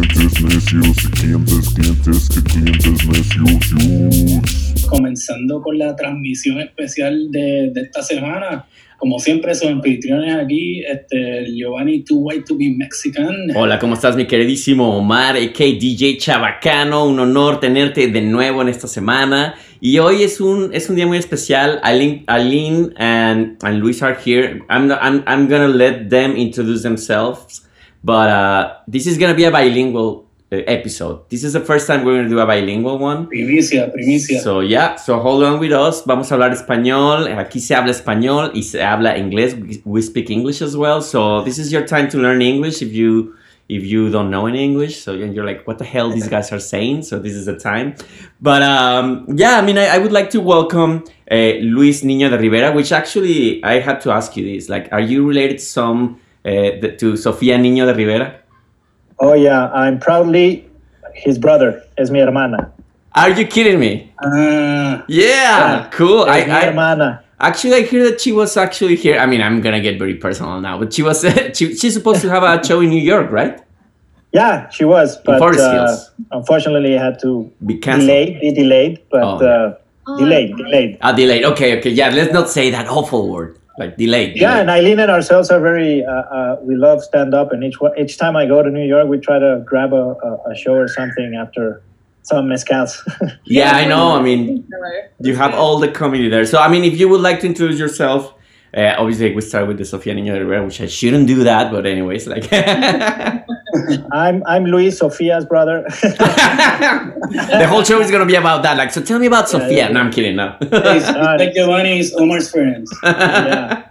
clientes necios, clientes, clientes, que clientes necios. Comenzando con la transmisión especial de, de esta semana. Como siempre, son anfitriones aquí, este, Giovanni Too White to be Mexican. Hola, ¿cómo estás, mi queridísimo Omar, a.k. DJ Chabacano? Un honor tenerte de nuevo en esta semana. Y hoy es un, es un día muy especial. Eileen, Eileen and, and Luis are here. I'm, I'm gonna let them introduce themselves. But uh, this is gonna be a bilingual uh, episode. This is the first time we're gonna do a bilingual one. Primicia, primicia. So yeah, so hold on with us. Vamos a hablar español. Aquí se habla español y se habla inglés. We- speak English as well. So this is your time to learn English if you if you don't know any English. So you're you're like, what the hell these guys are saying? So this is the time. But um, yeah, I mean, I, I would like to welcome uh, Luis Niño de Rivera, which actually I had to ask you this. Like, are you related to some the, to Sofia Niño de Rivera? Oh yeah, I'm proudly his brother. Es mi hermana. Are you kidding me? Ah, Yeah, cool. I, mi I, hermana. Actually, I hear that she was actually here. I mean, I'm gonna get very personal now, but she was she, she's supposed to have a show in New York, right? Yeah, she was, but uh, unfortunately, it had to Be canceled. delay, be delayed, but Oh, uh, delayed, delayed. Ah, delayed. Okay, okay. Yeah, let's not say that awful word like delayed. Yeah, delayed. and Eileen and ourselves are very. Uh, uh, we love stand up, and each each time I go to New York, we try to grab a, a, a show or something after some mezcals. yeah, I know. I mean, you have all the comedy there. So, I mean, if you would like to introduce yourself, uh, obviously we start with the Sofia Niño de Rivera, which I shouldn't do that, but anyways, like. I'm I'm Luis Sofia's brother. the whole show is gonna be about that. Like, so tell me about Yeah, Sofia. yeah. No, I'm kidding. No. it's like Giovanni is Omar's friends. yeah.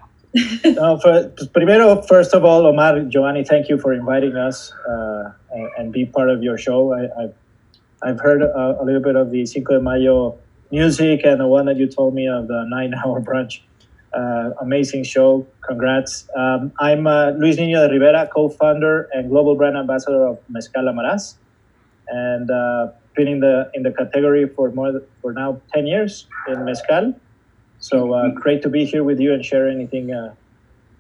no, for, primero, first of all, Omar, Giovanni, thank you for inviting us uh, and, and be part of your show. I, I've, I've heard a, a little bit of the Cinco de Mayo music and the one that you told me of the nine hour brunch. Uh, amazing show. Congrats. Um, I'm uh, Luis Niño de Rivera, co founder and global brand ambassador of Mezcal Amarás. And uh, been in the in the category for more for now 10 years in Mezcal. So uh, great to be here with you and share anything uh,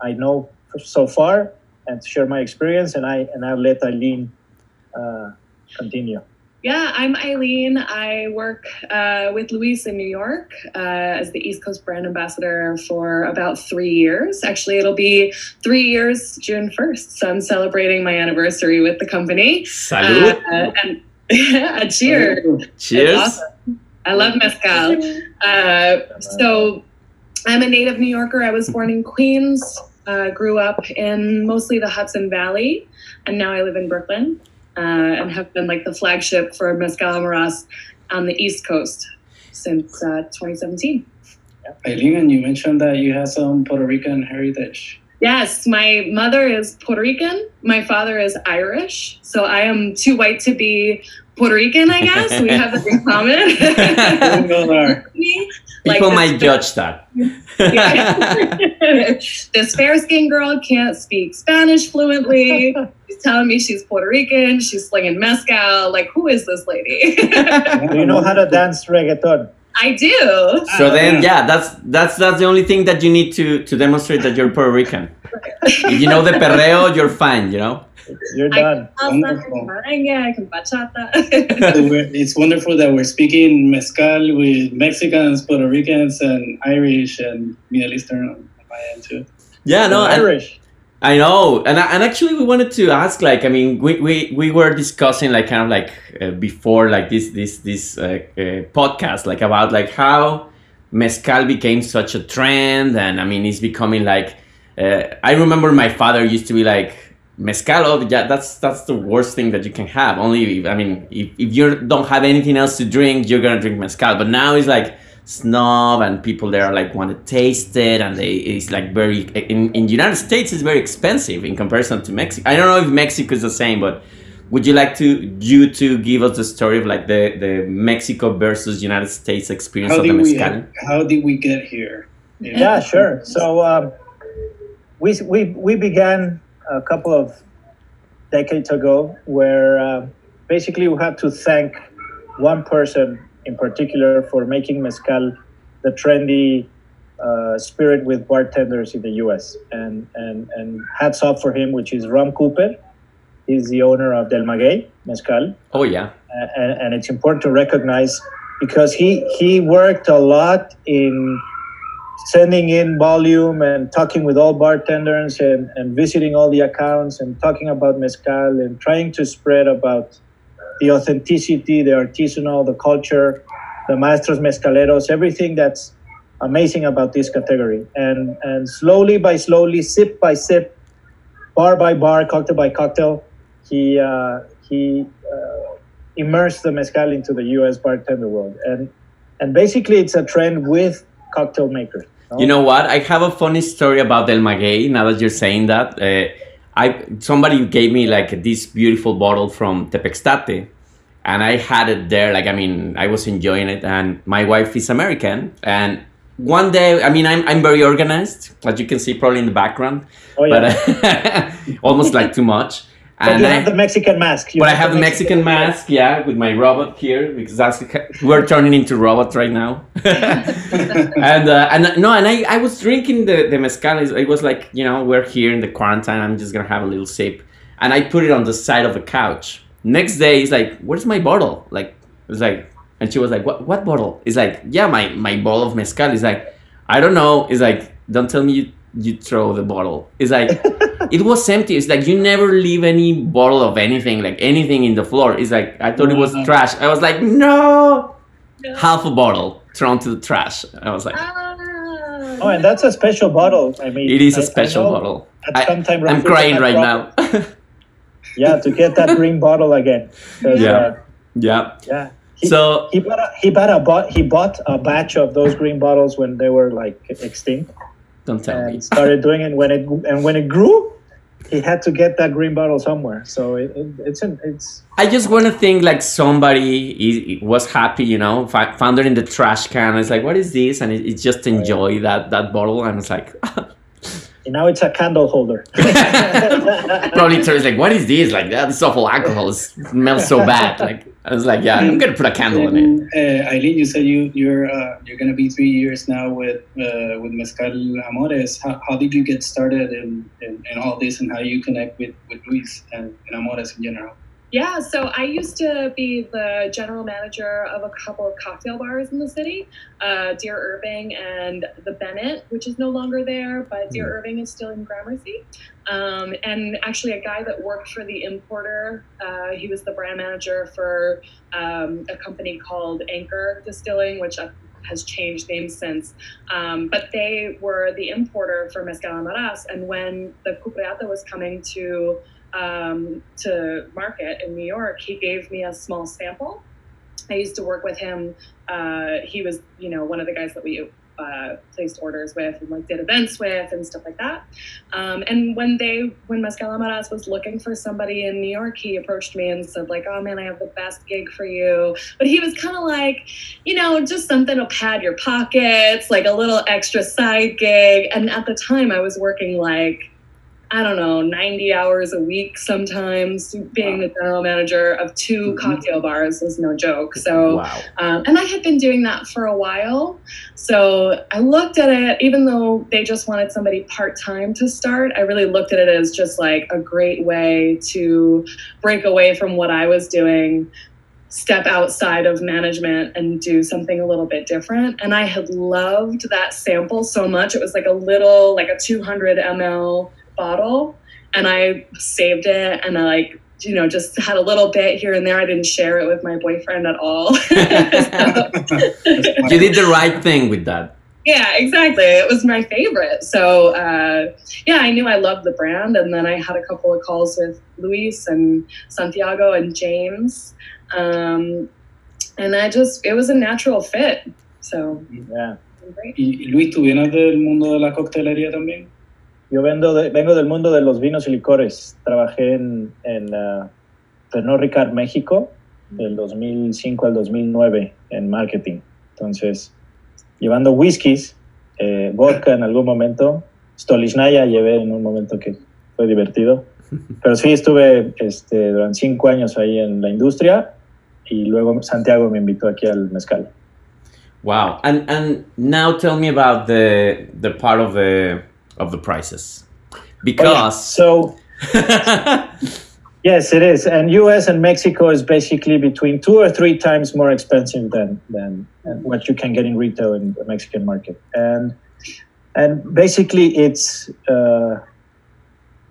I know so far and to share my experience. And I and I'll let Eileen uh, continue. Yeah, I'm Eileen. I work uh, with Luis in New York uh, as the East Coast brand ambassador for about three years. Actually, it'll be three years June 1st. So I'm celebrating my anniversary with the company. Salud. Uh, and a cheer. Cheers. awesome. I love mezcal. Uh, so I'm a native New Yorker. I was born in Queens, uh, grew up in mostly the Hudson Valley, and now I live in Brooklyn uh, and have been like the flagship for Mezcal Amarás on the East Coast since uh, 2017. Eileen, and you mentioned that you have some Puerto Rican heritage. Yes, my mother is Puerto Rican. My father is Irish. So I am too white to be Puerto Rican, I guess. We have that in common. Both. Like People this- might judge that. this fair skinned girl can't speak Spanish fluently. She's telling me she's Puerto Rican. She's slinging mezcal. Like, who is this lady? Do you know how to dance reggaeton? I do. So then, yeah, that's that's that's the only thing that you need to to demonstrate that you're Puerto Rican. If you know the perreo, you're fine. You know. You're done. can I Wonderful. can merengue, I can bachata. It's wonderful that we're speaking mezcal with Mexicans, Puerto Ricans, and Irish and Middle Eastern on my end too. Yeah, no, and- Irish. I know, and and actually, we wanted to ask, like, I mean, we we, we were discussing, like, kind of like uh, before, like this this this uh, uh, podcast, like about like how mezcal became such a trend, and I mean, it's becoming like. Uh, I remember my father used to be like, mezcal, oh, yeah, that's that's the worst thing that you can have. Only, if, I mean, if, if you don't have anything else to drink, you're gonna drink mezcal. But now it's like snob and people there are like want to taste it and they it's like very in, in united states it's very expensive in comparison to mexico i don't know if mexico is the same but would you like to you to give us the story of like the the mexico versus united states experience How of the did we mezcal how did we get here? You know? Yeah, sure. So um, we, we, we began a couple of decades ago where uh, basically we had to thank one person in particular for making mezcal the trendy uh, spirit with bartenders in the US. And, and, and hats off for him, which is Ron Cooper. he's the owner of Del Maguey Mezcal, Oh yeah. and, and it's important to recognize because he he worked a lot in sending in volume and talking with all bartenders and, and visiting all the accounts and talking about mezcal and trying to spread about the authenticity, the artisanal, the culture, the maestros mezcaleros, everything that's amazing about this category. And and slowly by slowly, sip by sip, bar by bar, cocktail by cocktail, he uh, he uh, immersed the mezcal into the U.S. bartender world. And and basically, it's a trend with cocktail makers. You know what? I have a funny story about Del Maguey. Now that you're saying that, uh, I somebody gave me like this beautiful bottle from Tepextate, and I had it there. Like I mean, I was enjoying it, and my wife is American, and one day, I mean, I'm I'm very organized, as you can see probably in the background, Oh yeah. but uh, almost like too much. But you I- have the Mexican mask. You but I have have the Mexican mask, yeah, with my robot here because that's we're turning into robots right now. and uh, and no, and I, I was drinking the the mezcal. It was like you know we're here in the quarantine. I'm just gonna have a little sip, and I put it on the side of the couch. Next day, he's like, "Where's my bottle?" Like it's like, and she was like, "What what bottle?" It's like, "Yeah, my my bottle of mezcal." He's like, "I don't know." It's like, "Don't tell me you you throw the bottle." It's like. It was empty. It's like you never leave any bottle of anything, like anything in the floor. It's like I thought it was Mhm. trash. I was like, no, No. half a bottle thrown to the trash. I was like, Ah, Oh, and that's a special bottle. I mean, it is a a special bottle. At some time, I'm crying right now. Yeah, to get that green bottle again. Yeah. uh, yeah. yeah. He, So he bought a, he bought a bought he bought a batch of those green bottles when they were like extinct don't tell me. and started doing it when it and when it grew, he had to get that green bottle somewhere. So it, it, it's an, it's I just want to think like somebody is, was happy, you know, found it in the trash can. It's like, what is this? And it, it just enjoy that that bottle, and it's like. now it's a candle holder. Probably Terry's like, what is this? Like, that awful alcohol. It smells so bad. Like, I was like, yeah, I'm gonna put a candle in it. Uh, Eileen, you said you you're uh, you're gonna be three years now with uh, with Mezcal Amores. How, how did you get started in, in, in all this, and how you connect with, with Luis and, and Amores in general? Yeah, so I used to be the general manager of a couple of cocktail bars in the city, uh, Dear Irving and the Bennett, which is no longer there, but Dear Irving is still in Gramercy. Um, and actually, a guy that worked for the importer, uh, he was the brand manager for um, a company called Anchor Distilling, which uh, has changed names since. Um, but they were the importer for Mezcal Amarás. And when the Cupreata was coming to um, to market in New York, he gave me a small sample. I used to work with him. Uh, he was, you know, one of the guys that we uh, placed orders with and like did events with and stuff like that. Um, and when they, when Mezcal Amarás was looking for somebody in New York, he approached me and said like, "Oh man, I have the best gig for you." But he was kind of like, you know, just something to pad your pockets, like a little extra side gig. And at the time, I was working like I don't know, 90 hours a week sometimes. Being the general manager of 2 Mhm. cocktail bars is no joke. So, Wow. um, and I had been doing that for a while. So I looked at it, even though they just wanted somebody part time to start, I really looked at it as just like a great way to break away from what I was doing, step outside of management and do something a little bit different. And I had loved that sample so much. It was like a little, like a 200 ml bottle. And I saved it and I like, you know, just had a little bit here and there. I didn't share it with my boyfriend at all. You did the right thing with that. yeah, exactly. It was my favorite. So uh, yeah, I knew I loved the brand, and then I had a couple of calls with Luis and Santiago and James, um, and I just it was a natural fit. So Yeah. great. Y Luis, ¿tú vienes del mundo de la coctelería también? Yo vendo de- vengo del mundo de los vinos y licores. Trabajé en, en uh, Pernod Ricard México del 2005 al 2009 en marketing. Entonces, llevando whiskies, eh, vodka en algún momento, Stolichnaya llevé en un momento que fue divertido. Pero sí estuve este, durante cinco años ahí en la industria y luego Santiago me invitó aquí al mezcal. Wow. And and now tell me about the the part of the of the prices. Oh, yeah. Because So Yes, it is. And US and Mexico is basically between two or three times more expensive than, than what you can get in retail in the Mexican market. And, and basically, it's uh,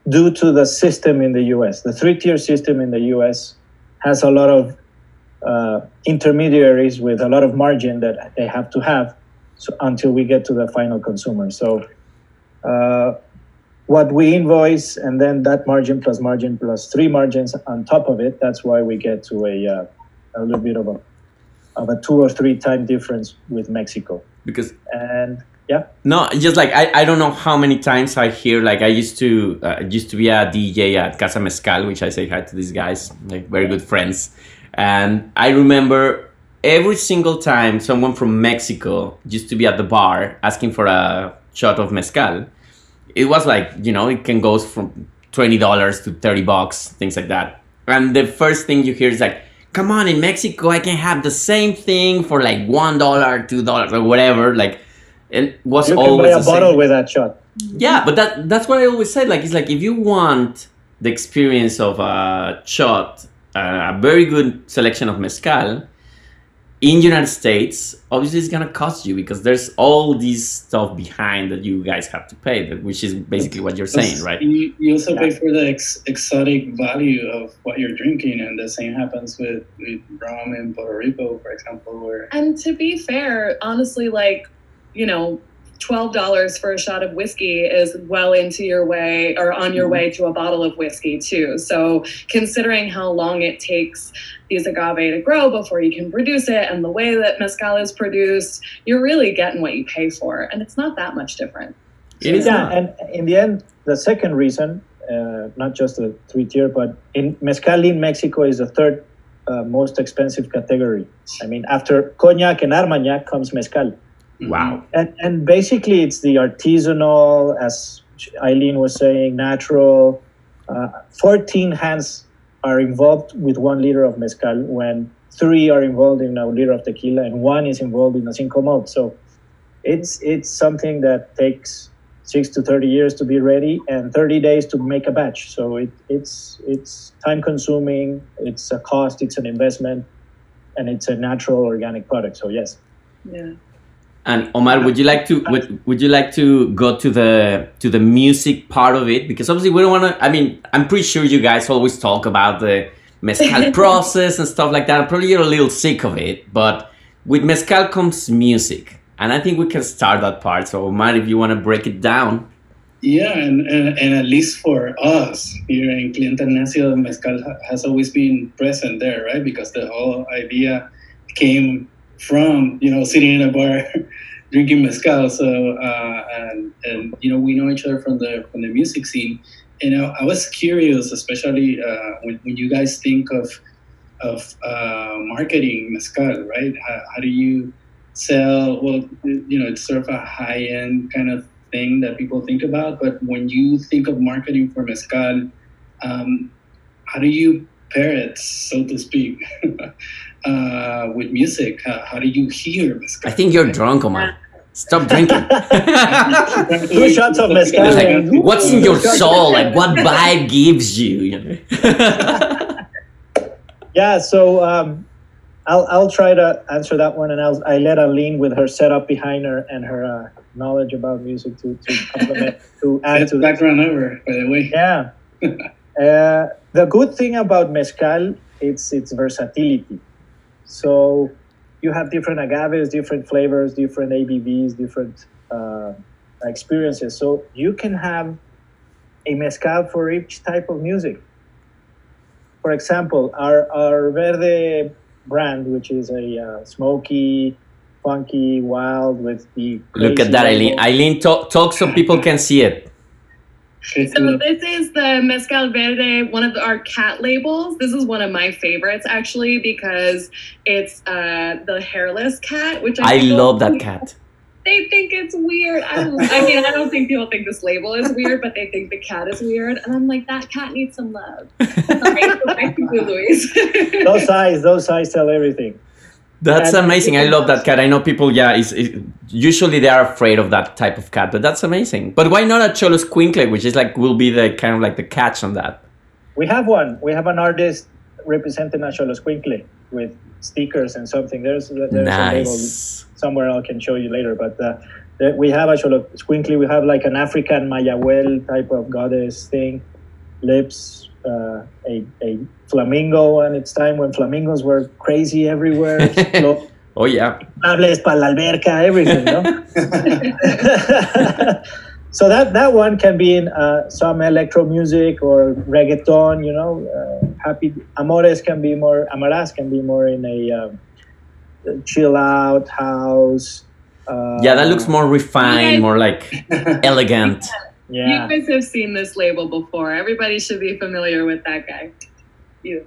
due to the system in the US. The three tier system in the US has a lot of uh, intermediaries with a lot of margin that they have to have so, until we get to the final consumer. So, what we invoice and then that margin plus margin plus three margins on top of it that's why we get to a, uh, a little bit of a of a two or three time difference with mexico. Because and yeah. No just like i, I don't know how many times i hear like i used to uh, used to be a dj at casa mezcal which i say hi to these guys like very good friends. And i remember every single time someone from mexico used to be at the bar asking for a shot of mezcal it was like you know it can go from twenty dollars to thirty bucks, things like that. And the first thing you hear is like, "Come on, in Mexico, I can have the same thing for like one dollar, two dollars, or whatever." Like, it was you always can buy a bottle with that shot. Yeah, but that that's what I always said. Like, it's like if you want the experience of a shot, uh, a very good selection of mezcal, in United States, obviously it's gonna cost you because there's all this stuff behind that you guys have to pay, which is basically what you're saying, right? You, you also pay for the ex- exotic value of what you're drinking, and the same happens with, with rum in Puerto Rico, for example. Where and to be fair, honestly, like you know, $12 for a shot of whiskey is well into your way or on your way to a bottle of whiskey too. So considering how long it takes these agave to grow before you can produce it and the way that mezcal is produced, you're really getting what you pay for. And it's not that much different. It is yeah, and in the end, the second reason, uh, not just the three tier, but in mezcal in Mexico is the third uh, most expensive category. I mean, after cognac and armagnac comes mezcal. Wow. And, and basically, it's the artisanal, as Eileen was saying, natural. Uh, 14 hands are involved with one liter of mezcal when three are involved in a liter of tequila and one is involved in a single malt. So it's it's something that takes six to 30 years to be ready and 30 days to make a batch. So it, it's it's time consuming, it's a cost, it's an investment, and it's a natural organic product. So yes. Yeah. And Omar, would you like to would, would you like to go to the to the music part of it? Because obviously we don't want to. I mean, I'm pretty sure you guys always talk about the mezcal process and stuff like that. Probably you're a little sick of it, but with mezcal comes music, and I think we can start that part. So Omar, if you want to break it down. Yeah, and, and, and at least for us here in Cliente Necio, mezcal has always been present there, right? Because the whole idea came from you know sitting in a bar drinking mezcal. So uh, and and you know we know each other from the from the music scene. And I, I was curious especially uh, when, when you guys think of of uh, marketing mezcal right? How, how do you sell well you know it's sort of a high end kind of thing that people think about but when you think of marketing for mezcal um, how do you pair it so to speak uh, with music? How, how do you hear mezcal? I think you're drunk, Omar. Stop drinking. Two shots of mezcal. like, what's in your soul? Like, what vibe gives you? you yeah, so um, I'll, I'll try to answer that one, and I'll I let Eileen with her setup behind her and her uh, knowledge about music to to complement to add It's to that. background over, by the way. Yeah. uh, the good thing about mezcal it's its versatility. So you have different agaves, different flavors, different ABVs, different uh, experiences. So you can have a mezcal for each type of music. For example, our, our Verde brand, which is a uh, smoky, funky, wild with the. Look at that, Eileen. Eileen, talk, talk so people can see it. So this is the Mezcal Verde, one of our cat labels. This is one of my favorites actually because it's uh, the hairless cat, which I, I love that people- cat. They think it's weird. I, I mean, I don't think people think this label is weird, but they think the cat is weird, and I'm like, that cat needs some love. Sorry, back you, Luis. Those eyes, those eyes tell everything. That's And amazing. I love that cat. I know people, yeah, usually they are afraid of that type of cat, but that's amazing. But why not a Xoloscuincle, which is like will be the kind of like the catch on that? we have one. We have an artist representing Xoloscuincle with stickers and something. There's there's a label somewhere I can show you later. But uh, we have a Xoloscuincle. We have like an African Mayahuel type of goddess thing, lips, uh, a, a flamingo, and it's time when flamingos were crazy everywhere. Oh yeah. Hables para la alberca, everything, no? so that that one can be in uh, some electro music or reggaeton, you know. Uh, happy Amores can be more Amaras can be more in a um, chill out house. Uh, Yeah, that looks more refined, more like elegant. Yeah, You guys have seen this label before. Everybody should be familiar with that guy. You.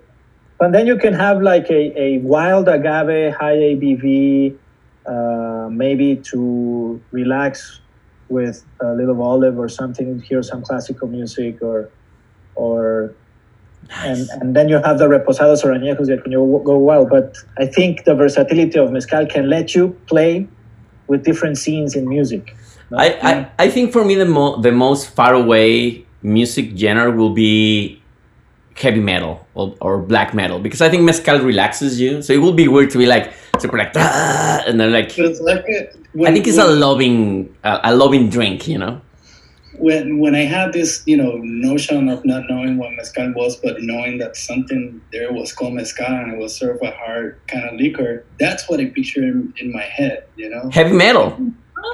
but then you can have like a, a wild agave, high ABV, uh, maybe to relax with a little olive or something. Hear some classical music or or and and then you have the reposados or añejos that can go go well. But I think the versatility of mezcal can let you play with different scenes in music. no? I, I, I think for me the mo- the most far away music genre will be heavy metal or, or black metal because I think mezcal relaxes you. So it will be weird to be like super like "Ah," and then like But it's like a, when, I think it's a loving a, a loving drink, you know. when when I had this, you know, notion of not knowing what mezcal was, but knowing that something there was called mezcal and it was sort of a hard kind of liquor. That's what I picture in, in my head, you know. Heavy metal.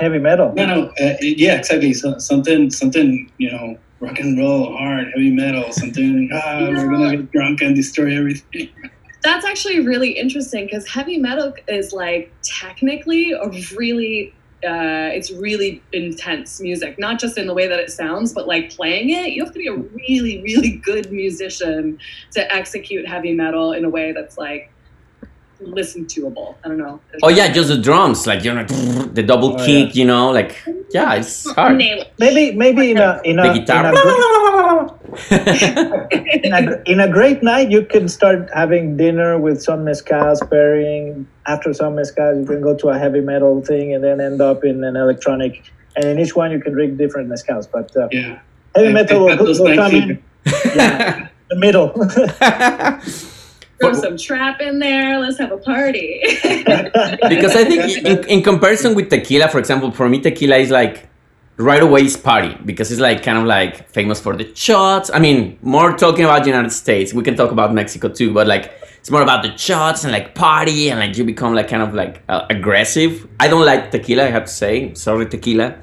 Heavy metal. No, no, uh, yeah, exactly. So, something, something, you know, rock and roll, hard, heavy metal, something. Ah, we're gonna get drunk and destroy everything. That's actually really interesting because heavy metal is like technically a really uh, it's really intense music, not just in the way that it sounds, but like playing it. You have to be a really, really good musician to execute heavy metal in a way that's like listen toable. I don't know. Oh yeah, just the drums, like you know, the double Oh, kick, you know, like yeah, it's hard. Maybe maybe in a in a, The in a guitar. in a, in a great night, you can start having dinner with some mezcals pairing. After some mezcals, you can go to a heavy metal thing and then end up in an electronic. And in each one, you can drink different mezcals. But uh, Yeah. heavy And- metal and will, will come in yeah, the middle. Throw some trap in there. Let's have a party. because I think in, in comparison with tequila, for example, for me tequila is like right away is party because it's like kind of like famous for the shots. I mean, more talking about the United States. We can talk about Mexico too, but like it's more about the shots and like party and like you become like kind of like uh, aggressive. I don't like tequila, I have to say. Sorry, tequila.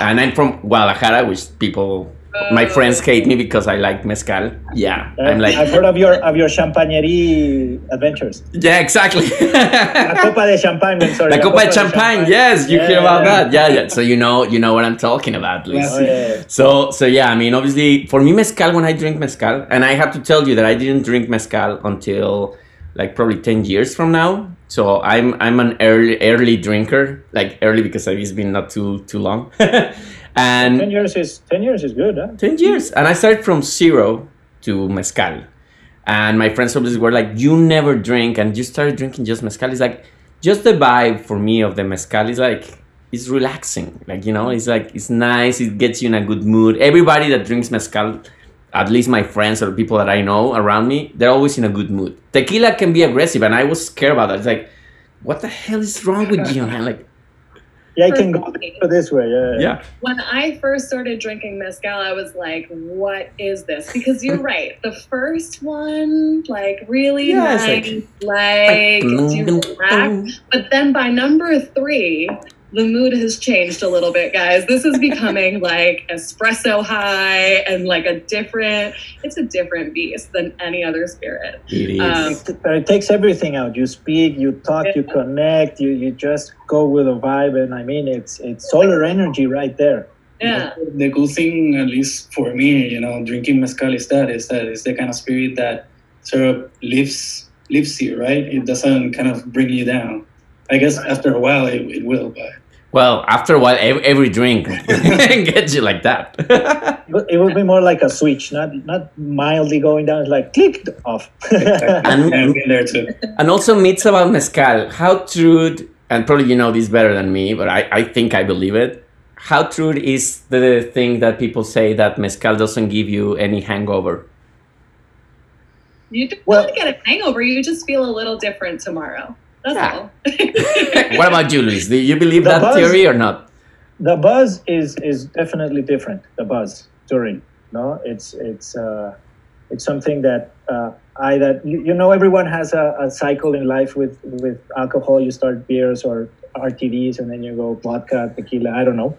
And I'm from Guadalajara, which people, my friends hate me because I like mezcal. Yeah, uh, I'm like, I've heard of your of your champagnerie adventures. yeah, exactly. La copa de champagne. I'm sorry. La Copa de Champagne, yes, you hear about that. Yeah, yeah. So you know, you know what I'm talking about, Luis. Yes. Oh, yeah, yeah. So, so yeah, I mean, obviously, for me, mezcal. When I drink mezcal, and I have to tell you that I didn't drink mezcal until like probably ten years from now. So I'm I'm an early early drinker, like early because it's been not too too long, Ten and years is ten years is good, huh? ten years. And I started from zero to mezcal, and my friends always were like, "You never drink," and you started drinking just mezcal. It's like just the vibe for me of the mezcal is like it's relaxing. Like you know, it's like it's nice. It gets you in a good mood. Everybody that drinks mezcal, at least my friends or people that I know around me, they're always in a good mood. Tequila can be aggressive, and I was scared about that. It's like, what the hell is wrong with you? And I'm like, Yeah, I can go this way. Yeah. yeah, when I first started drinking mezcal, I was like, "What is this?" Because you're right. The first one, like, really Yeah, nice, like- like, gets you relaxed. But then by number three, the mood has changed a little bit, guys. This is becoming like espresso high and like a different. It's a different beast than any other spirit. it is. Um, It, it takes everything out. You speak, you talk, you connect, you, you just go with a vibe, and I mean, it's it's solar energy right there. Yeah. The cool thing, at least for me, you know, drinking mezcal is that is that it's the kind of spirit that sort of lifts lifts you, right? It doesn't kind of bring you down. I guess after a while it, it will, but well, after a while, every, every drink gets you like that. It would- be more like a switch, not not mildly going down. It's like click off. And- I've been there too. And also myths about mezcal. How true, and probably you know this better than me, but I, I think I believe it. How true is the thing that people say that mezcal doesn't give you any hangover? You don't Well- get a hangover. You just feel a little different tomorrow. That's Yeah. all. what about you, Luis? Do you believe The that buzz- theory or not? the buzz is is definitely different the buzz during no it's it's uh it's something that uh i that you, you know everyone has a, a cycle in life with with alcohol you start beers or rtds and then you go vodka tequila i don't know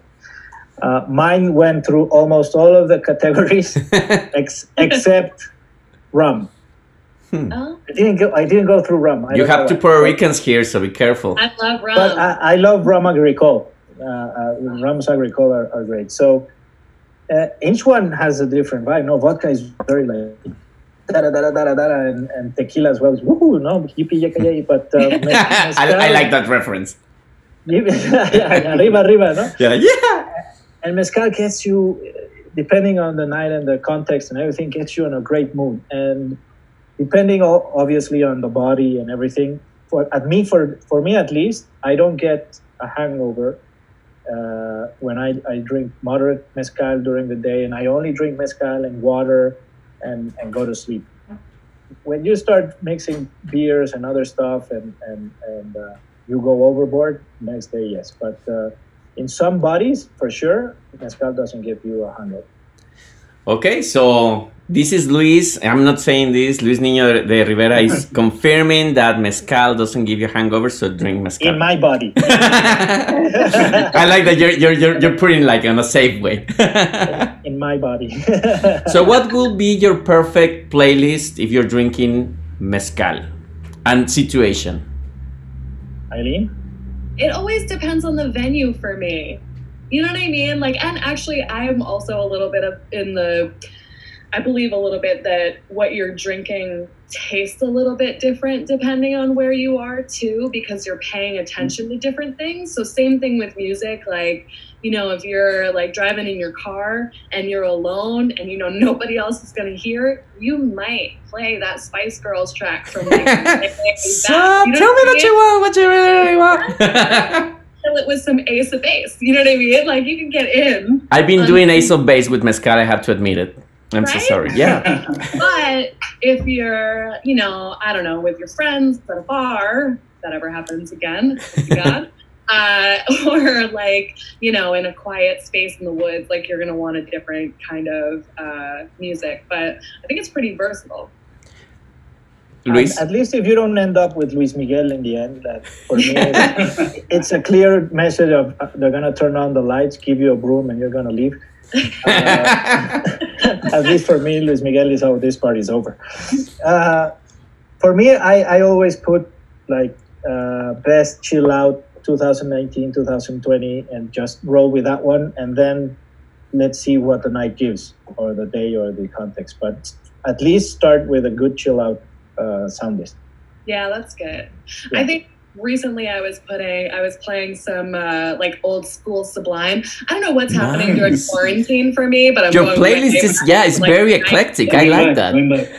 uh, mine went through almost all of the categories ex- except rum Oh, i didn't go i didn't go through rum I you have two. Puerto Ricans here, so be careful. I love rum. But I, I love rum agricole. Uh, uh, rums agricole are, are great. So uh, each one has a different vibe. No, vodka is very like da da da da da da, and, and tequila as well. is Woohoo! No, yippee yay yay. But uh, I, I like that reference. arriba, arriba, no. Yeah, yeah. And mezcal gets you, depending on the night and the context and everything, gets you in a great mood. And depending obviously on the body and everything, for at me for for me at least, I don't get a hangover uh, when I, I drink moderate mezcal during the day, and I only drink mezcal and water, and and go to sleep. When you start mixing beers and other stuff, and and and uh, you go overboard, next day yes, but. Uh, in some bodies, for sure, mezcal doesn't give you a hangover. Okay, so this is Luis. I'm not saying this. Luis Niño de Rivera is confirming that mezcal doesn't give you hangover, so drink mezcal. In my body. I like that you're, you're, you're, you're putting like in a safe way. in my body. so, what would be your perfect playlist if you're drinking mezcal and situation? Eileen? it always depends on the venue for me. You know what I mean? Like, and actually, I am also a little bit of in the. I believe a little bit that what you're drinking tastes a little bit different depending on where you are too, because you're paying attention to different things. So same thing with music. Like, you know, if you're like driving in your car and you're alone and you know nobody else is gonna hear, you might play that Spice Girls track from like. way so, back. You know tell me what I that mean? you want what you really want. fill it with some ace of base. You know what I mean? Like you can get in, I've been doing ace of base with mezcal. I have to admit it. I'm so sorry. Yeah. but if you're, you know, I don't know, with your friends at a bar, if that ever happens again, God. Uh, or like you know in a quiet space in the woods like you're gonna want a different kind of uh, music but i think it's pretty versatile Luis. At, at least if you don't end up with Luis Miguel in the end, that for me, it's, it's a clear message of uh, they're going to turn on the lights, give you a broom, and you're going to leave. Uh, at least for me, Luis Miguel is how this party's over. Uh, for me, I, I always put like uh, best chill out 2019, 2020, and just roll with that one, and then let's see what the night gives, or the day, or the context. But at least start with a good chill out uh, sound list. Yeah, that's good. Yeah. I think recently I was putting, I was playing some uh, like old school Sublime. I don't know what's happening during quarantine for me, but I'm Your going playlist is yeah, it's like, very 90s. eclectic. I like that.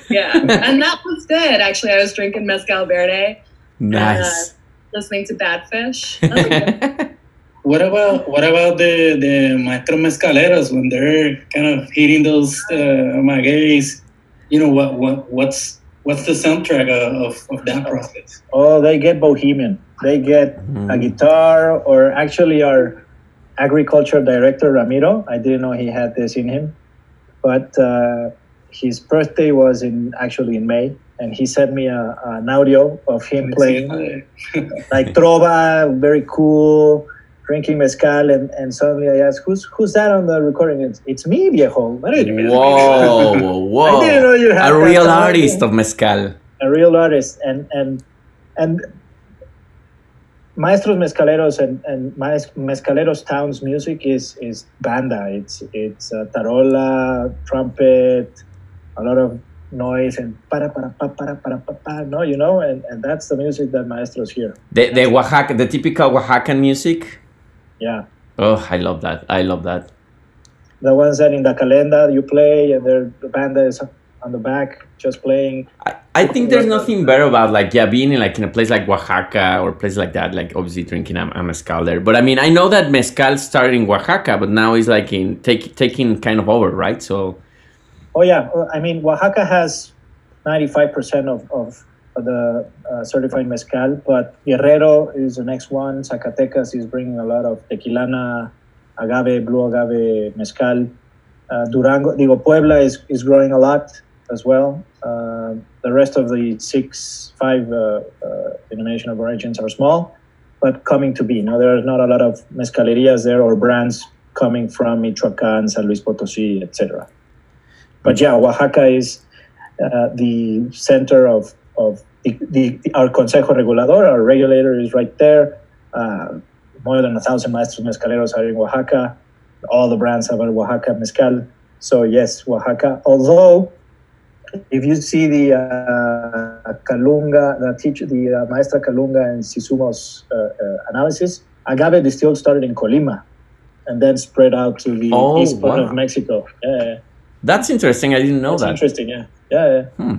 Yeah, and that was good. Actually, I was drinking mezcal verde, Nice. listening to Badfish. That was good. What about what about the the maestro mezcaleros when they're kind of hitting those uh, magueyes? You know what what what's what's the soundtrack of, of, of that process? Oh, they get bohemian. They get a Mm. guitar, or actually, our agriculture director Ramiro. I didn't know he had this in him, but uh, his birthday was in actually in May, and he sent me a, an audio of him playing like trova, very cool, drinking mezcal, and, and suddenly I asked, "Who's who's that on the recording?" It's, it's me, viejo. Whoa, whoa. I didn't know you had A real artist of mezcal. a real artist and and and maestros mezcaleros and and mezcaleros towns music is is banda it's it's uh, tarola trumpet a lot of noise and para para pa para para pa pa no you know and, and that's the music that maestros hear The, the Oaxaca, the typical Oaxacan music. Yeah. Oh, I love that. I love that. the ones that in the calendar you play and the band is on the back just playing. I, I think there's nothing better about like yeah being in like in a place like Oaxaca or a place like that like obviously drinking a, a mezcal there. But I mean I know that mezcal started in Oaxaca but now it's like in take, taking kind of over right? So Oh yeah, I mean Oaxaca has 95% of, of the uh, certified mezcal, but Guerrero is the next one. Zacatecas is bringing a lot of tequilana, agave, blue agave mezcal. Uh, Durango, digo, Puebla is, is growing a lot as well. Uh, the rest of the six, five uh, uh, denomination of origins are small, but coming to be. Now, there are not a lot of mezcalerias there or brands coming from Michoacan, San Luis Potosí, etc. But yeah, Oaxaca is uh, the center of, of the, the, our Consejo Regulador, our regulator is right there. Uh, more than a thousand maestros mezcaleros are in Oaxaca. All the brands have a Oaxaca mezcal. So yes, Oaxaca. Although, if you see the uh, Colunga, the teacher, the uh, Maestra Colunga and Zizumbo's uh, uh, analysis, agave distilled started in Colima, and then spread out to the Oh, east part wow. of Mexico. Yeah. That's interesting. I didn't know That's that. interesting. Yeah, yeah, yeah.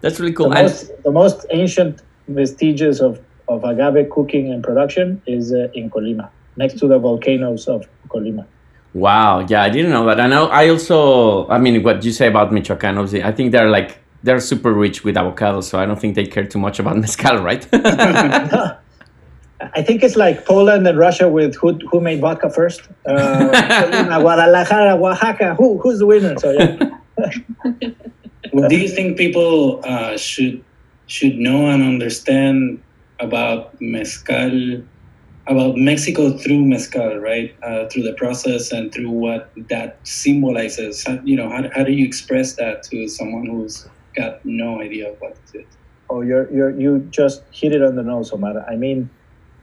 That's really cool. The And- most, the most ancient vestiges of, of agave cooking and production is uh, in Colima, next to the volcanoes of Colima. Wow, yeah, I didn't know that. I know. I also, I mean, what you say about Michoacan, obviously, I think they're like they're super rich with avocados, so I don't think they care too much about mezcal, right? I think it's like Poland and Russia with who, who made vodka first. Uh, Guadalajara, Oaxaca. Who, who's the winner? So yeah. What do you think people uh, should should know and understand about mezcal, about Mexico through mezcal, right? Uh, through the process and through what that symbolizes. How, you know, how, how do you express that to someone who's got no idea what it is? Oh, you're, you're, you just hit it on the nose, Omar. I mean,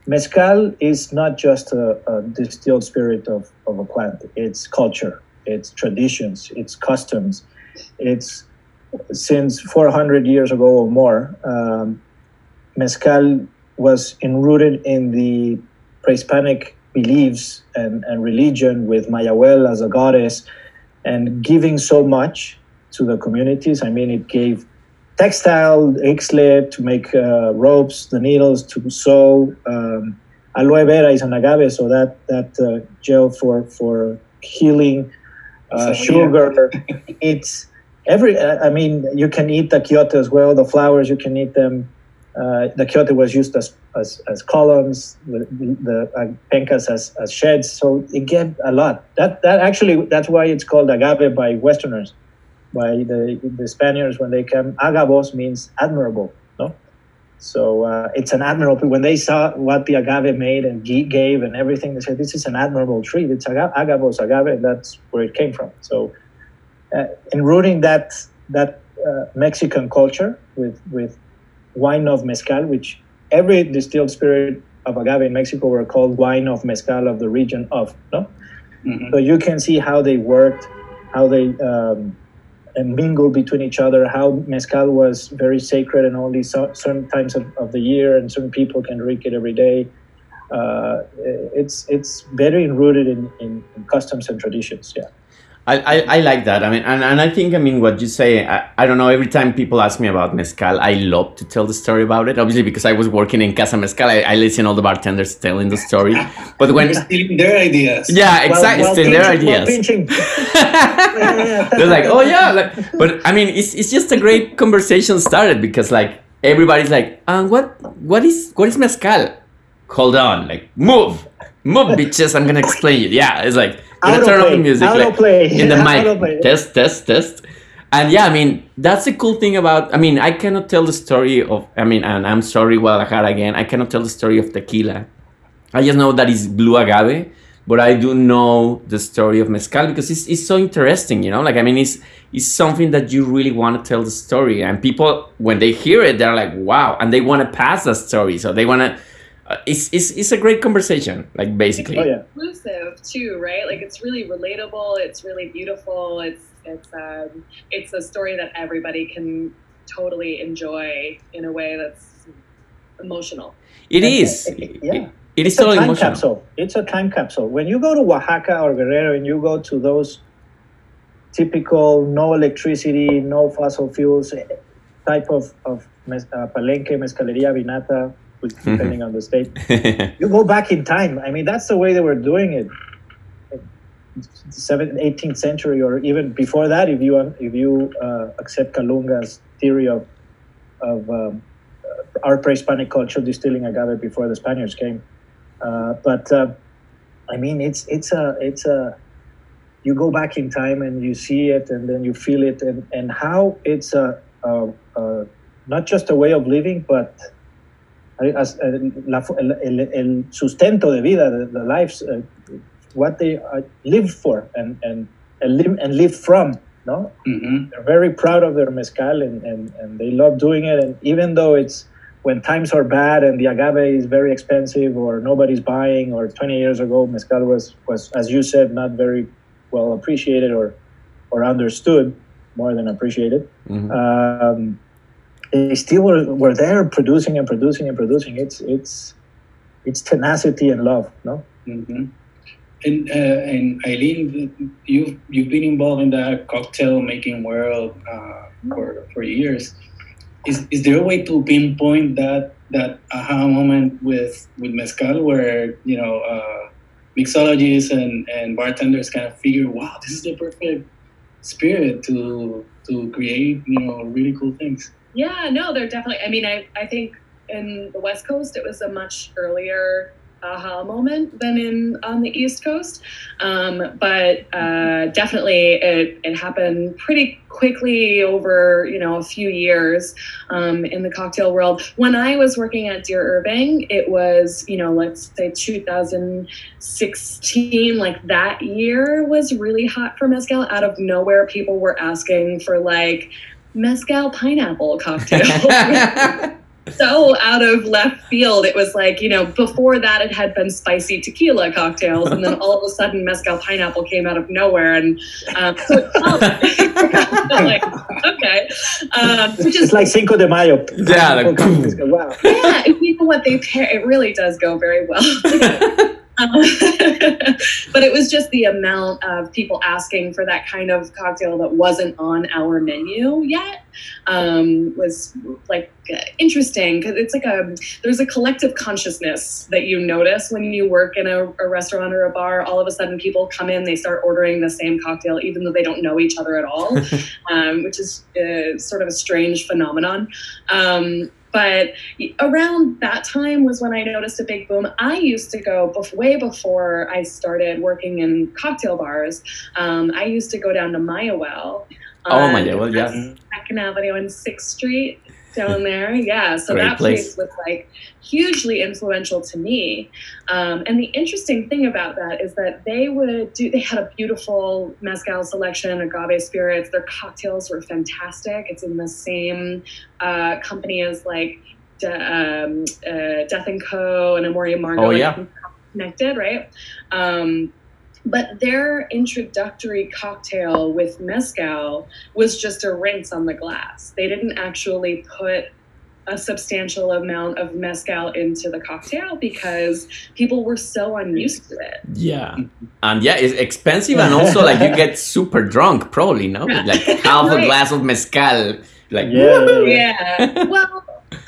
mezcal is not just a, a distilled spirit of, of a plant. It's culture, it's traditions, it's customs. It's since 400 years ago or more, um, mezcal was enrooted in the pre-Hispanic beliefs and, and religion with Mayahuel as a goddess and giving so much to the communities. I mean, it gave textile, ixtle to make uh, ropes, the needles to sew. Um, aloe vera is an agave, so that that uh, gel for for healing. Uh, So, yeah. sugar, it's every. uh, I mean, you can eat the quiote as well. The flowers you can eat them. Uh, the quiote was used as as, as columns, the, the uh, pencas as, as sheds. So it gave a lot. That that actually that's why it's called agave by Westerners by the the Spaniards when they came. Agavos means admirable, no? So uh, it's an admirable. When they saw what the agave made and gave and everything, they said this is an admirable tree. It's aga- agavos agave, and that's where it came from. So, uh, enrooting that that uh, Mexican culture with with wine of mezcal, which every distilled spirit of agave in Mexico were called wine of mezcal of the region of, no? Mhm. So you can see how they worked, how they um, mingled between each other, how mezcal was very sacred and only so, certain times of, of the year, and certain people can drink it every day. Uh, it's it's very rooted in, in, in customs and traditions. Yeah. I, I, I like that. I mean, and, and I think, I mean, what you say, I, I don't know, every time people ask me about Mezcal, I love to tell the story about it. Obviously, because I was working in Casa Mezcal, I, I listen all the bartenders telling the story. But when, You're stealing their ideas. yeah, exactly, While- in their ideas. They're like, oh yeah, like, but I mean, it's, it's just a great conversation started because like everybody's like, um, what what is what is mezcal? Hold on, like move, move, bitches. I'm gonna explain you. Yeah, it's like gonna turn off the music, like autoplay, in the mic, test, test, test. And yeah, I mean, that's the cool thing about. I mean, I cannot tell the story of. I mean, and I'm sorry, Guadalajara again. I cannot tell the story of tequila. I just know that it's blue agave, but I do know the story of mezcal because it's, it's so interesting, you know. Like I mean, it's it's something that you really want to tell the story, and people when they hear it, they're like, wow, and they want to pass that story, so they want to. Uh, it's, it's it's a great conversation, like basically. Oh yeah. inclusive too, right? Like it's really relatable. It's really beautiful. It's it's um, it's a story that everybody can totally enjoy in a way that's emotional. It And- is. Yeah. It, it is it's a time emotional. capsule. It's a time capsule. When you go to Oaxaca or Guerrero and you go to those typical no electricity, no fossil fuels eh, type of, of uh, palenque, mezcaleria, vinata, which depending on the state, you go back in time. I mean, that's the way they were doing it. 17th, 18th century, or even before that, if you if you uh, accept Colunga's theory of of um, our pre-Hispanic culture distilling agave before the Spaniards came. Uh, but uh, I mean, it's it's a it's a you go back in time and you see it, and then you feel it, and and how it's a, a, a not just a way of living, but la, el, el, el, sustento de vida, the, the lives, uh, what they uh, live for and, and, and, live, and live from. No? Mm-hmm. They're very proud of their mezcal and, and, and they love doing it. And even though it's when times are bad and the agave is very expensive or nobody's buying, or 20 years ago, mezcal was, was as you said, not very well appreciated or, or understood more than appreciated. Mm-hmm. Um, they still were, were there producing and producing and producing. It's it's it's tenacity and love, no? Mm-hmm. And uh, and Eileen, you've you've been involved in the cocktail making world uh, for for years. Is is there a way to pinpoint that that aha moment with with mezcal where you know uh, mixologists and and bartenders kind of figure, wow, this is the perfect spirit to to create you know really cool things. Yeah, no, they're definitely. I mean, I, I think in the West Coast it was a much earlier aha moment than in on the East Coast, um, but uh, definitely it, it happened pretty quickly over you know a few years um, in the cocktail world. When I was working at Dear Irving, it was you know let's say 2016, like that year was really hot for mezcal. Out of nowhere, people were asking for like mezcal pineapple cocktail. so out of left field. It was like, you know, before that it had been spicy tequila cocktails, and then all of a sudden mezcal pineapple came out of nowhere. And um, so like, okay. Um, so just, it's like Cinco de Mayo. Yeah. Like, wow. Yeah. You know what? They pair, it really does go very well. Um, but it was just the amount of people asking for that kind of cocktail that wasn't on our menu yet um, was like interesting because it's like a there's a collective consciousness that you notice when you work in a, a, restaurant or a bar. All of a sudden people come in they start ordering the same cocktail even though they don't know each other at all um, which is uh, sort of a strange phenomenon. Um, but around that time was when I noticed a big boom. I used to go way before I started working in cocktail bars. Um, I used to go down to Mayahuel. Oh, Mayahuel, yeah. Second Avenue and Sixth Street down there. Yeah, so Great that place. place. was like hugely influential to me. Um, and the interesting thing about that is that they would do. They had a beautiful mezcal selection, agave spirits. Their cocktails were fantastic. It's in the same uh, company as like De, um, uh, Death and Co. and Amor y Amargo. Oh yeah. Connected, right? Um, but their introductory cocktail with mezcal was just a rinse on the glass. They didn't actually put a substantial amount of mezcal into the cocktail because people were so unused to it. Yeah. And yeah, it's expensive and also like you get super drunk probably, no? Yeah. Like half right. a glass of mezcal. Like yeah. yeah. well,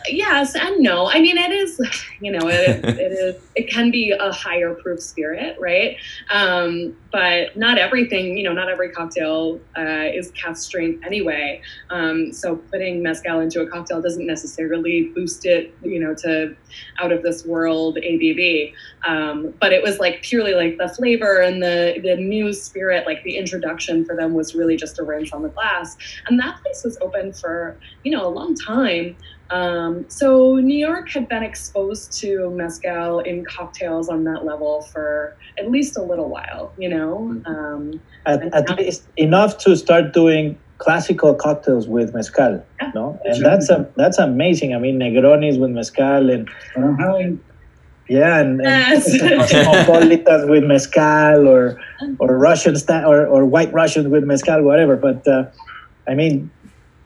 yes and no. I mean, it is, you know, it, it is, it can be a higher proof spirit, right? Um, but not everything, you know, not every cocktail uh, is cask strength anyway. Um, so putting mezcal into a cocktail doesn't necessarily boost it, you know, to out of this world ABV. Um, but it was like purely like the flavor and the the new spirit, like the introduction for them was really just a rinse on the glass. And that place was open for you know a long time. Um, so New York had been exposed to mezcal in cocktails on that level for at least a little while, you know. Mm-hmm. Um, at, at now, least enough to start doing classical cocktails with mezcal, yeah, no? And that's a that's amazing. I mean, Negronis with mezcal and uh-huh. yeah, and, and yes. with mezcal or or Russian sta- or or White Russians with mezcal, whatever. But uh, I mean,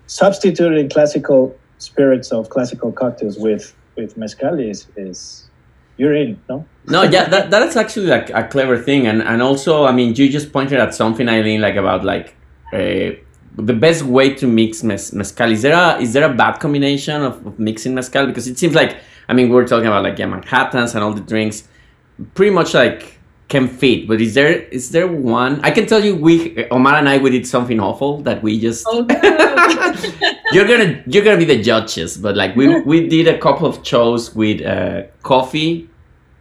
substituting classical spirits of classical cocktails with with mezcal is is you're in no? No yeah that, that's actually like a clever thing. And and also i mean you just pointed at something i mean like about like uh, the best way to mix mez- mezcal. Is there a is there a bad combination of, of mixing mezcal? Because it seems like i mean we are talking about like yeah manhattans and all the drinks. Pretty much like can fit. But is there is there one? I can tell you, we Omar and I we did something awful that we just. Oh no. you're gonna you're gonna be the judges, but like we we did a couple of shows with uh, coffee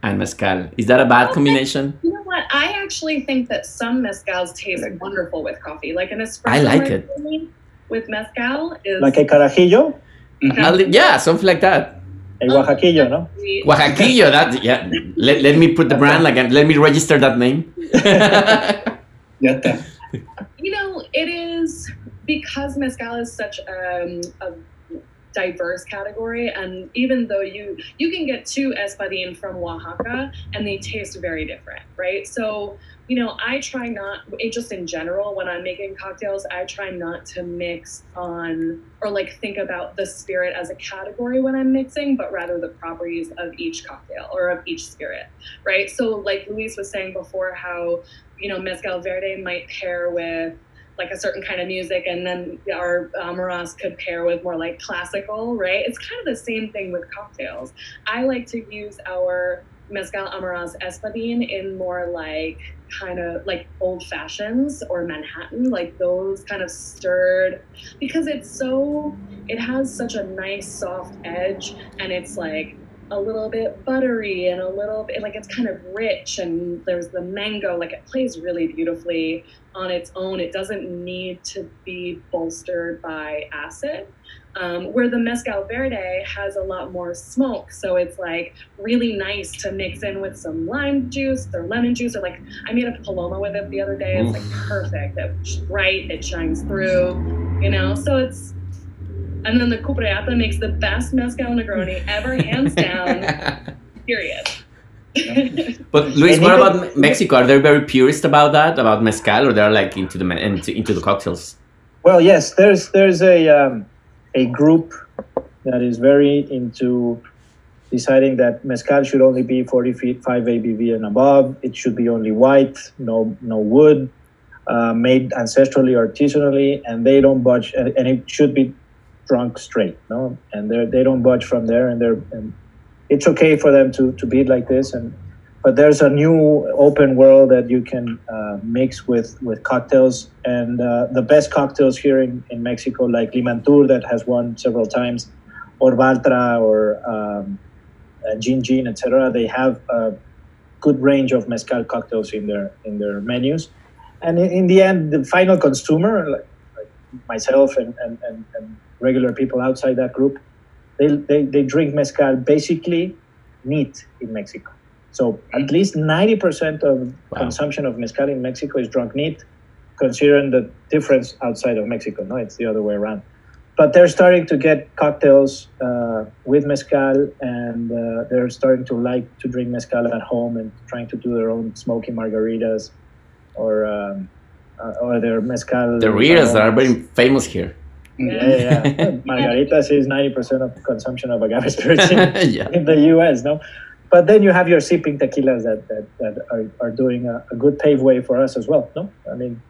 and mezcal. Is that a bad Okay. combination? You know what? I actually think that some mezcals taste wonderful with coffee. Like an espresso I like it. with mezcal is Like a carajillo, Mhm. Yeah, something like that. A oaxaquillo, no? sweet. Oaxaquillo. That yeah. Let, let me put the brand like let me register that name. Ya. You know, it is because mezcal is such um, a diverse category, and even though you you can get two espadin from Oaxaca, and they taste very different, right? So you know, I try not, just in general, when I'm making cocktails, I try not to mix on or like think about the spirit as a category when I'm mixing, but rather the properties of each cocktail or of each spirit, right? So, like Luis was saying before, how, you know, Mezcal Verde might pair with like a certain kind of music, and then our uh, Amaras could pair with more like classical, right? It's kind of the same thing with cocktails. I like to use our Mezcal Amaras Espadin in more like kind of like old fashions or Manhattan, like those kind of stirred, because it's so, it has such a nice soft edge and it's like a little bit buttery and a little bit like it's kind of rich and there's the mango, like it plays really beautifully on its own. It doesn't need to be bolstered by acid. Um, where the mezcal verde has a lot more smoke, so it's like really nice to mix in with some lime juice or lemon juice, or like I made a paloma with it the other day. It's like perfect. It's bright. It shines through. You know, so it's. And then the cupreata makes the best mezcal Negroni ever, hands down. Period. But Luis, what about Mexico? Are they very purist about that, about mezcal, or they're like into the into, into the cocktails? Well, yes, there's there's a um, a group that is very into deciding that mezcal should only be 45 ABV and above. It should be only white, no no wood, uh, made ancestrally or artisanally, and they don't budge. And, and it should be drunk straight, no, and they they don't budge from there, and they're and it's okay for them to to be like this and but there's a new open world that you can uh, mix with with cocktails. And uh, the best cocktails here in, in mexico like Limantour that has won several times or Baltra or um, uh, gin gin etc they have a good range of mezcal cocktails in their in their menus. And in, in the end the final consumer like, like myself and, and, and, and regular people outside that group they, they, they drink mezcal basically neat in mexico so at least 90% of Wow. consumption of mezcal in Mexico is drunk neat, considering the difference outside of Mexico. No, it's the other way around. But they're starting to get cocktails uh, with mezcal, and uh, they're starting to like to drink mezcal at home and trying to do their own smoky margaritas, or um, uh, or their mezcal. The Rias are very famous here. Yeah, yeah, yeah. Margaritas is 90% of consumption of agave spirits in, yeah. in the US, no? But then you have your sipping tequilas that, that, that are, are doing a, a good pave way for us as well, no? I mean,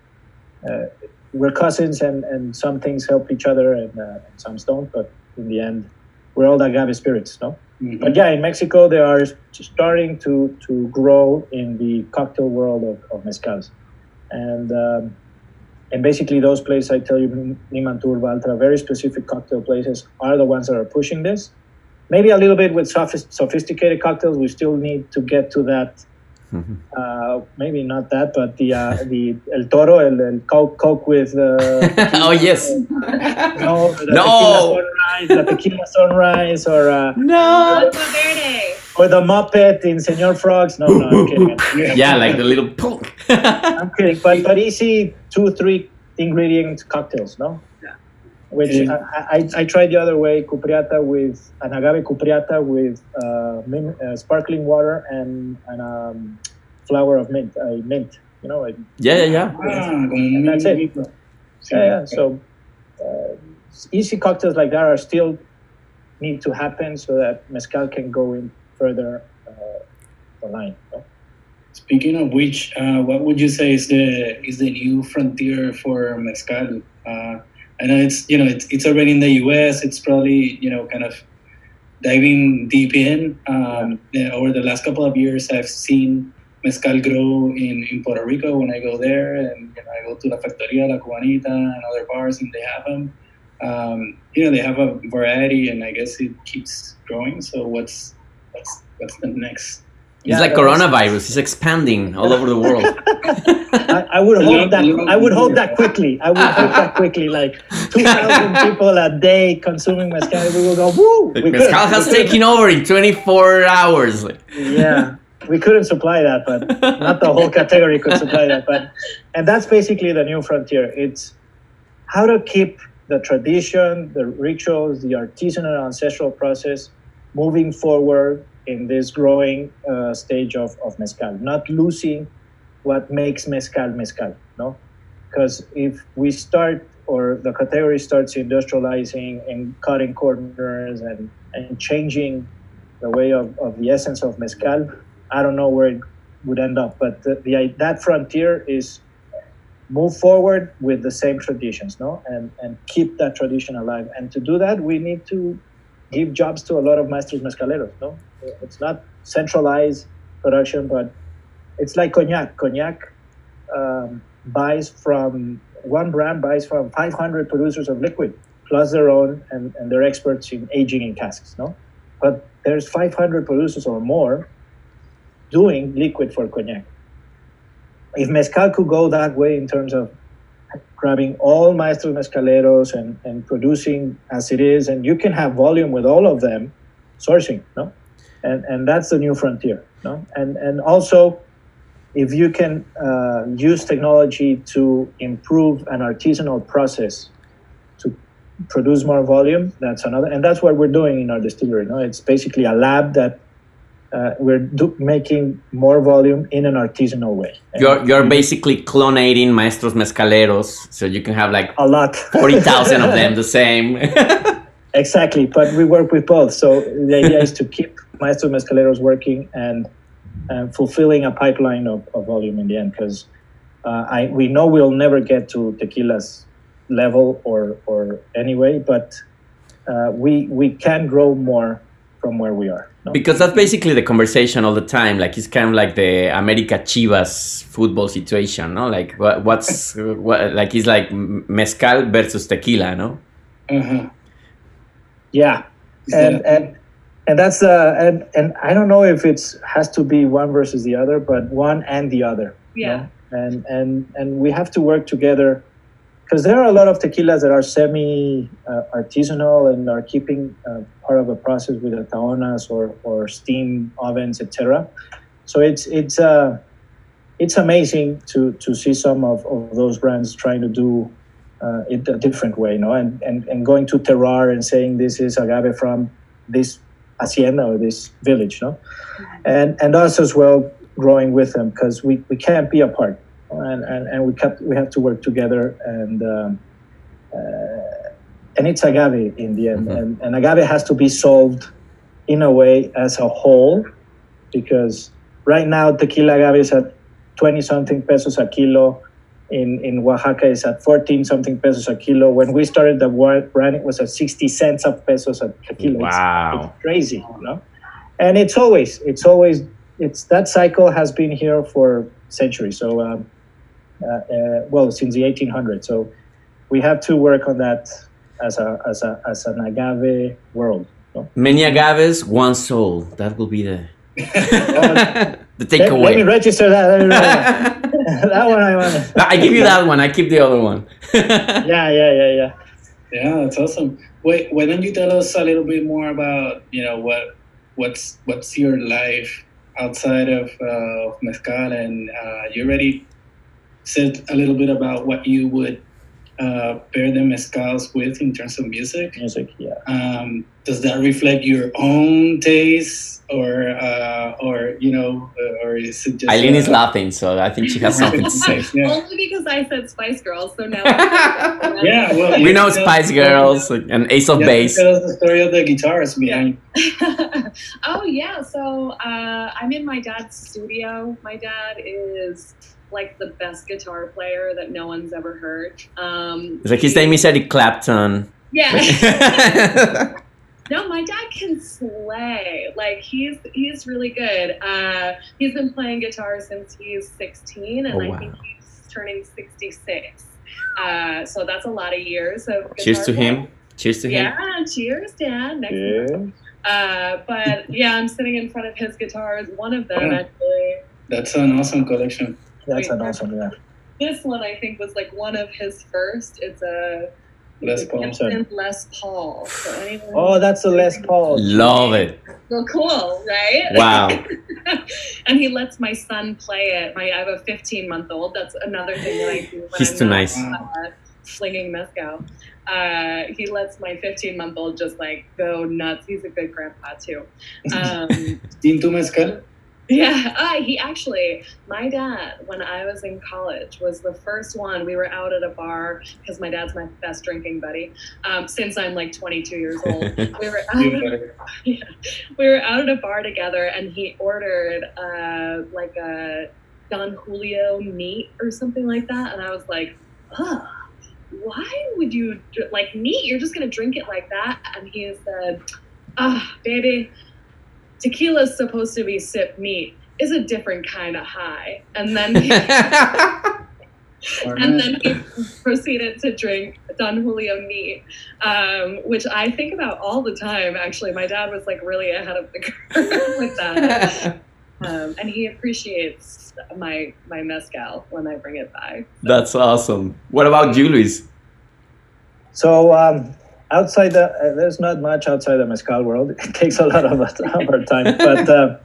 uh, we're cousins and, and some things help each other and, uh, and some don't, but in the end, we're all agave spirits, no? Mhm. But yeah, in Mexico, they are starting to, to grow in the cocktail world of, of mezcals. And, um, and basically, those places I tell you, Limantour, Baltra, very specific cocktail places, are the ones that are pushing this. Maybe a little bit with sophisticated cocktails, we still need to get to that. Mhm. Uh, maybe not that, but the uh, the El Toro, el, el Coke, Coke with uh, oh yes. no, the No. tequila sunrise, the tequila sunrise, or uh, No. Verde. or the Muppet in Senor Frogs. No, no, I'm kidding. Yeah, like the little punk. I'm kidding. But but easy two three ingredient cocktails, no? Yeah. Which Yeah. I, I, I tried the other way, cupreata with an agave cupreata with uh, min, uh, sparkling water and and um, flower of mint, uh, mint. You know, like, yeah, yeah, yeah. Ah, And that's it. yeah, yeah. So uh, easy cocktails like that are still need to happen so that mezcal can go in further uh, the line. no? Speaking of which, uh, what would you say is the is the new frontier for mezcal? I know it's you know it's it's already in the U.S. It's probably you know kind of diving deep in. Um, over the last couple of years, I've seen mezcal grow in, in Puerto Rico when I go there, and you know, I go to La Factoria, La Cubanita, and other bars, and they have them. Um, you know, they have a variety, and I guess it keeps growing. So what's what's what's the next? It's Yeah, like that was- coronavirus. It's expanding all over the world. I, I would hope that I would hope that quickly. I would hope that quickly, like two thousand people a day consuming mezcal. We will go woo. Like, We Mezcal couldn't- has we couldn't- taken over in 24 hours. Like, yeah we couldn't supply that but not the whole category could supply that but and that's basically the new frontier it's how to keep the tradition the rituals the artisanal ancestral process moving forward in this growing uh, stage of, of mezcal not losing what makes mezcal mezcal no because if we start or the category starts industrializing and cutting corners and, and changing the way of, of the essence of mezcal I don't know where it would end up, but the, the that frontier is move forward with the same traditions, no, and and keep that tradition alive. And to do that, we need to give jobs to a lot of masters mezcaleros, no. It's not centralized production, but it's like cognac. Cognac um, buys from one brand buys from 500 producers of liquid, plus their own, and, and they're experts in aging in casks, no. But there's 500 producers or more doing liquid for cognac. If mezcal could go that way in terms of grabbing all maestros mezcaleros and, and producing as it is, and you can have volume with all of them, sourcing, no? And, and that's the new frontier, no? And, and also, if you can uh, use technology to improve an artisanal process to produce more volume, that's another, and that's what we're doing in our distillery, no? It's basically a lab that uh, we're do- making more volume in an artisanal way. And you're, you're basically clonating maestros mezcaleros, so you can have like a lot 40,000 of them the same. exactly but we work with both so the idea is to keep maestro mezcaleros working and fulfilling a pipeline of, of volume in the end because uh, I we know we'll never get to tequila's level or or anyway but uh, we we can grow more from where we are no? because that's basically the conversation all the time. Like it's kind of like the America Chivas football situation, no? Like what, what's what, like it's like mezcal versus tequila, no? Uh-huh. Yeah and that- and and that's uh and and I don't know if it's has to be one versus the other, but one and the other. you Yeah. know? And and and we have to work together because there are a lot of tequilas that are semi uh, artisanal and are keeping uh, part of a process with the tahonas or or steam ovens, etc. So it's it's uh it's amazing to to see some of, of those brands trying to do uh, it a different way, you know, and, and, and going to terroir and saying this is agave from this hacienda or this village, no, and and us as well growing with them because we, we can't be apart, and, and, and we kept we have to work together and um, uh, and it's agave in the end, Mhm. and, and agave has to be solved in a way as a whole because right now tequila agave is at 20 something pesos a kilo in, in Oaxaca is at 14 something pesos a kilo. When we started the brand, it was at 60 cents of pesos a kilo. It's- Wow. It's, crazy, you know? And it's always, it's always, it's that cycle has been here for centuries. So, um, uh, uh, well, since the 1800s. So we have to work on that as a, as a, as an agave world. No? Many agaves, one soul. That will be the the Let, let me takeaway. register that. Let me register that. that one I want. I give you that one. I keep the other one. Yeah, yeah, yeah, yeah. Yeah, that's awesome. Wait, why don't you tell us a little bit more about you know what what's what's your life outside of, uh, of mezcal, and uh, you already said a little bit about what you would uh, pair the mezcals with in terms of music. Music, yeah. Um, does that reflect your own taste, or uh, or you know, uh, or is it just? Eileen is uh, laughing, so I think she has something to say. Yeah. Only because I said Spice Girls, so now. Yeah, well, We know Spice Girls and Ace of Yeah, Base. Tell us the story of the guitars behind. oh yeah, so uh, I'm in my dad's studio. My dad is like the best guitar player that no one's ever heard. Um, It's like his name is Eric Clapton. yeah. No, my dad can slay. Like he's he's really good. Uh, he's been playing guitar since he's 16, and Oh, I think he's turning 66. Uh, so that's a lot of years of. Cheers to playing. him. Cheers to him. Yeah, cheers, Dad. Next Yeah. uh, but yeah, I'm sitting in front of his guitars. One of them Yeah. actually. That's an awesome collection. That's an awesome, yeah. This one I think was like one of his first. It's a Les Paul. Gibson Les Paul. So Oh, that's the Les Paul. Love it. so cool, right? Wow. and he lets my son play it. My I have a 15 month old. That's another thing that I do. When He's I'm too nice. Uh, flinging mezcal. Uh, he lets my 15 month old just like go nuts. He's a good grandpa too. Um, Into mezcal? Yeah, uh, he actually, my dad, when I was in college, was the first one. We were out at a bar because my dad's my best drinking buddy. Um, since I'm like 22 years old, we were out. At, yeah, we were out at a bar together, and he ordered uh, like a Don Julio meat or something like that, and I was like, "Ugh, why would you like meat? You're just gonna drink it like that?" And he said, "Ah, baby." Tequila's supposed to be sip neat is a different kind of high and then and then he proceeded to drink don julio neat um, which i think about all the time actually my dad was like really ahead of the curve with that um, and he appreciates my my mezcal when i bring it by That's awesome. What about you, Luis? So um, outside the, uh, there's not much outside the mezcal world. It takes a lot of, of our time. But uh,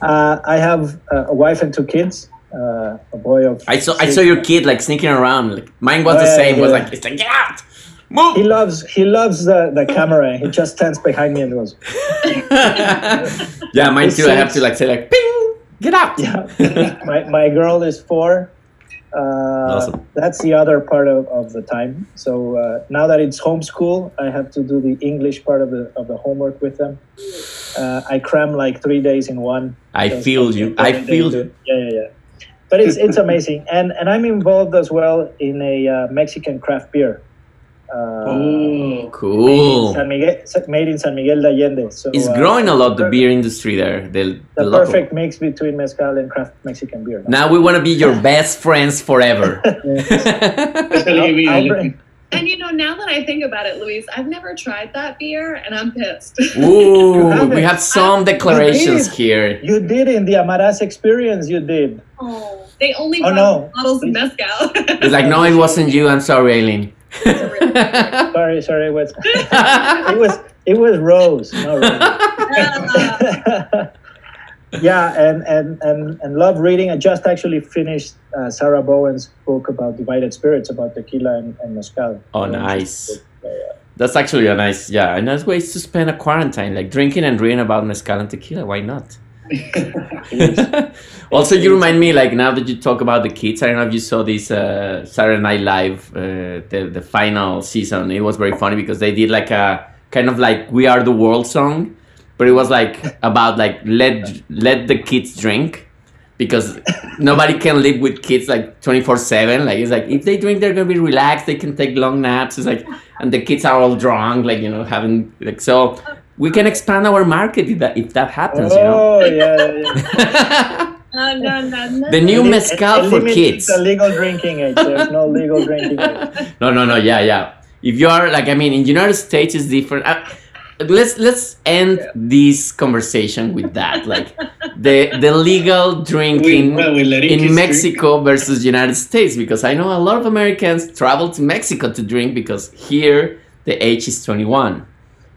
uh, I have uh, a wife and two kids. Uh, a boy of I saw I saw your kid like sneaking around. Like mine was the Yeah, same. Was like it's like get out, move. He loves he loves the, the camera. He just stands behind me and goes, yeah, mine It's too. I have to like say like ping, get out. "Yeah." my my girl is four. Uh, Awesome. That's the other part of, of the time. So uh, now that it's homeschool, I have to do the English part of the of the homework with them. Uh, I cram like three days in one. I feel you. I feel you. Yeah, yeah, yeah. But it's it's amazing, and and I'm involved as well in a uh, Mexican craft beer. Uh, Oh, Cool. San Miguel, made in San Miguel de Allende. So It's uh, growing a lot. The beer industry there. The, The, the local. perfect mix between mezcal and craft Mexican beer. Now we want to be your best friends forever. especially me. I I'll look- bring- and you know now that i think about it luis i've never tried that beer and i'm pissed Ooh, we it. have some declarations did. here. You did in the Amaras experience. You did. Oh, they only Oh, brought no. bottles of mezcal. It's like, no, it wasn't you. I'm sorry, Eileen. Sorry, sorry. It was it was it was Rose. No, Rose. yeah, and, and and and love reading. I just actually finished uh, Sarah Bowen's book about divided spirits, about tequila and, and mezcal. Oh, And nice. That's actually a nice, yeah, a nice way to spend a quarantine, like drinking and reading about mezcal and tequila. Why not? also, you remind me, like now that you talk about the kids, I don't know if you saw this uh, Saturday Night Live, uh, the the final season. It was very funny because they did like a kind of like "We Are the World" song, but it was like about like let let the kids drink because nobody can live with kids like 24 7 like it's like if they drink they're gonna be relaxed. They can take long naps. It's like and the kids are all drunk like you know having like so we can expand our market if that if that happens you know Oh yeah, yeah, yeah. No, no, no, no. The new Elim- mezcal for eliminate kids. The legal drinking age. There's no legal drinking age. no no no yeah yeah if you are like i mean in united states is different uh, let's let's end this conversation with that like the the legal we, drinking well, we in kids Mexico versus United States because I know a lot of Americans travel to Mexico to drink because here the age is 21.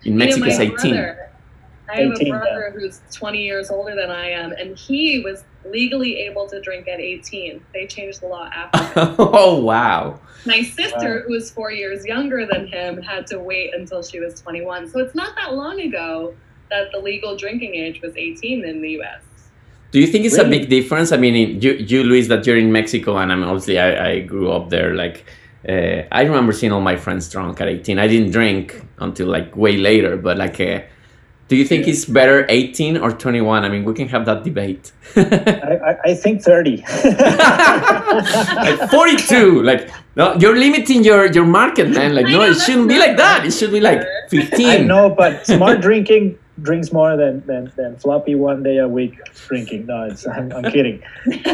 In Mexico it's 18. brother, I have 18, a brother who's 20 years older than I am, and he was legally able to drink at 18. They changed the law after. oh wow. My sister, Wow. who was four years younger than him, had to wait until she was 21. So it's not that long ago that the legal drinking age was 18 in the U.S. Do you think it's a big difference? I mean, you, you Luis, that you're in Mexico, and I'm obviously I, I grew up there. Like, uh, I remember seeing all my friends drunk at 18. I didn't drink until like way later, but like, uh, Do you think Yeah. it's better 18 or 21? I mean, we can have that debate. I, I, I think 30. like 42 like no you're limiting your your market man like I no know, it shouldn't be like that it should be like 15 I know, but smart drinking drinks more than, than, than floppy one day a week drinking. No, it's I'm, I'm kidding.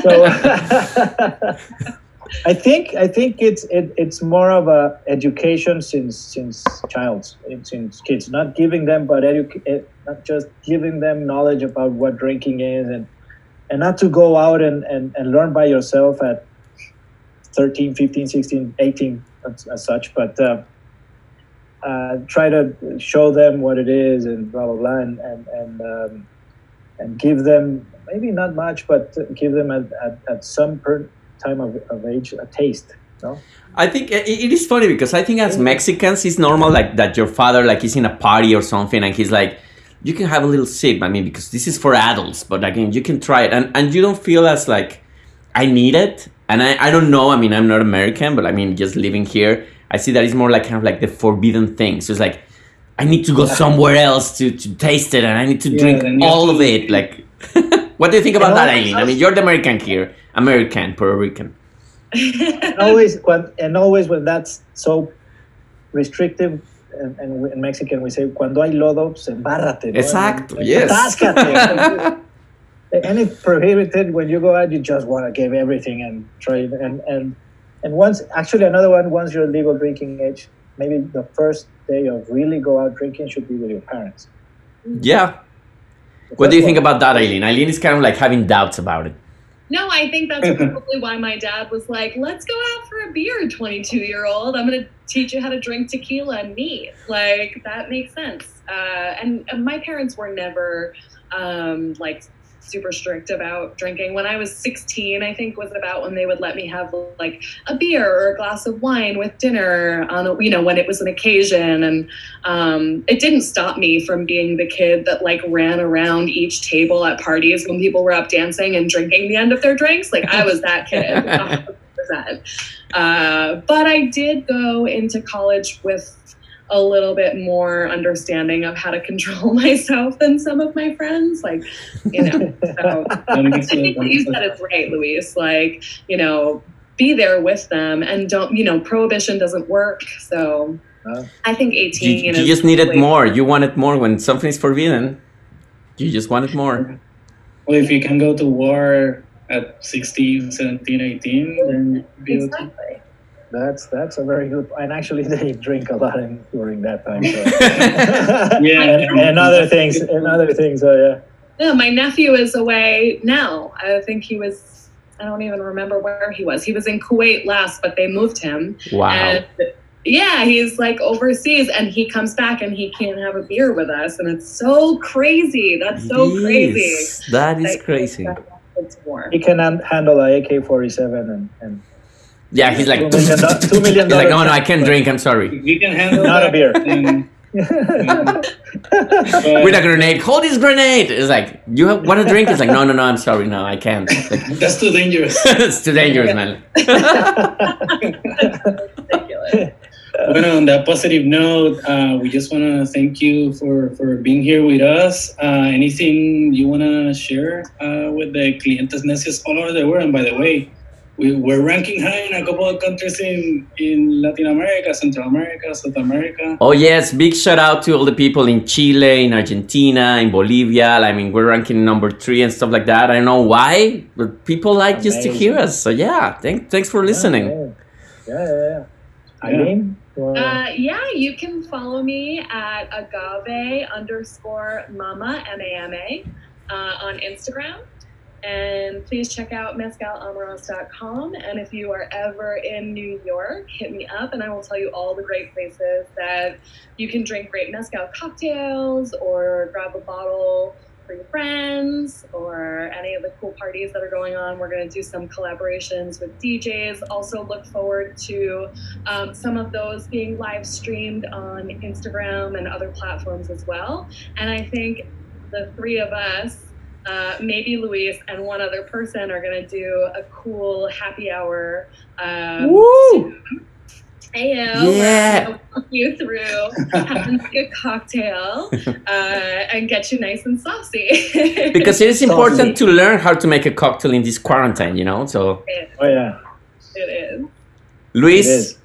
So I think I think it's it, it's more of a education since since childs since kids, not giving them but edu- eh, not just giving them knowledge about what drinking is and and not to go out and, and, and learn by yourself at 13 15 16 18 as, as such but uh, uh, try to show them what it is and blah blah blah and and and, um, and give them maybe not much but give them at, at, at some per time of, of age a taste no? I think it, it is funny because i think as mexicans it's normal like that your father like is in a party or something and he's like you can have a little sip i mean because this is for adults but again you can try it. And, and you don't feel as like i need it. And I, I don't know. I mean i'm not american but i mean just living here i see that it's more like kind of like the forbidden thing. So it's like i need to go somewhere else to, to taste it and i need to Yeah, drink all of it like what do you think about that eileen? I mean you're the american here american puerto rican and always when, and always when that's so restrictive and, and we- in Mexican we say cuando hay lodo embárrate ¿no? Exacto, And- yes. atáscate. and it's prohibited when you go out you just want to give everything and try it. and and and once actually another one once you're legal drinking age maybe the first day of really go out drinking should be with your parents yeah What do you think about that, Eileen? Eileen is kind of like having doubts about it. No, I think that's probably why my dad was like, let's go out for a beer, 22 year old. I'm going to teach you how to drink tequila and neat. Like, that makes sense. Uh, and, and my parents were never um, like super strict about drinking. When I was 16, I think was about when they would let me have like a beer or a glass of wine with dinner on a, you know, when it was an occasion. And um, it didn't stop me from being the kid that like ran around each table at parties when people were up dancing and drinking the end of their drinks. Like I was that kid. Uh, but I did go into college with a little bit more understanding of how to control myself than some of my friends. Like, you know, so I think what you said is right, Luis. Like, you know, be there with them and don't, you know, prohibition doesn't work. So No. I think You, 18. you is just needed probably- more. You wanted more when something is forbidden. You just wanted more. Well, if you can go to war at 16, 17, 18, then you'd be able to. Exactly. That's that's a very good. And actually, they drink a lot in, during that time. So. Yeah. and, and other things, and other things. So yeah. Yeah, my nephew is away now. I think he was, I don't even remember where he was. He was in Kuwait last, but they moved him. Wow. And yeah, he's like overseas and he comes back and he can't have a beer with us. And it's so crazy. That's so crazy. That is Like, crazy. It's war. He can handle a AK forty seven and, and Yeah, he's like, two million, do- two million he's like, no, no, I can't drink. I'm sorry. We can handle Not a that, beer. then- but With a grenade, hold this grenade. It's like, you have, want a drink? It's like, no, no, no, I'm sorry, no, I can't. Like, that's too dangerous. it's too dangerous, man. ridiculous. Bueno, on that positive note, uh, we just want to thank you for, for being here with us. Uh, anything you want to share uh, with the clientes necios all over the world? And by the way, we, we're ranking high in a couple of countries in, in Latin America, Central America, South America. Oh yes, big shout out to all the people in Chile, in Argentina, in Bolivia. I mean, we're ranking number three and stuff like that. I don't know why, but people like just to hear us. So yeah, thank, thanks for listening. Yeah, yeah, yeah. yeah. Eileen, you wanna- Uh, yeah, you can follow me at agave underscore mama, M A M A, uh, on Instagram. And please check out mezcalamaras.com. And if you are ever in New York, hit me up and I will tell you all the great places that you can drink great mezcal cocktails or grab a bottle for your friends or any of the cool parties that are going on. We're going to do some collaborations with DJs. Also, look forward to um, some of those being live streamed on Instagram and other platforms as well. And I think the three of us, uh, maybe Luis and one other person, are going to do a cool happy hour. Um, Woo! soon. I. Yeah. Walk you through, have a cocktail, uh, and get you nice and saucy. Because it is important to learn how to make a cocktail in this quarantine, you know. So, Oh yeah, it is. Luis, it is.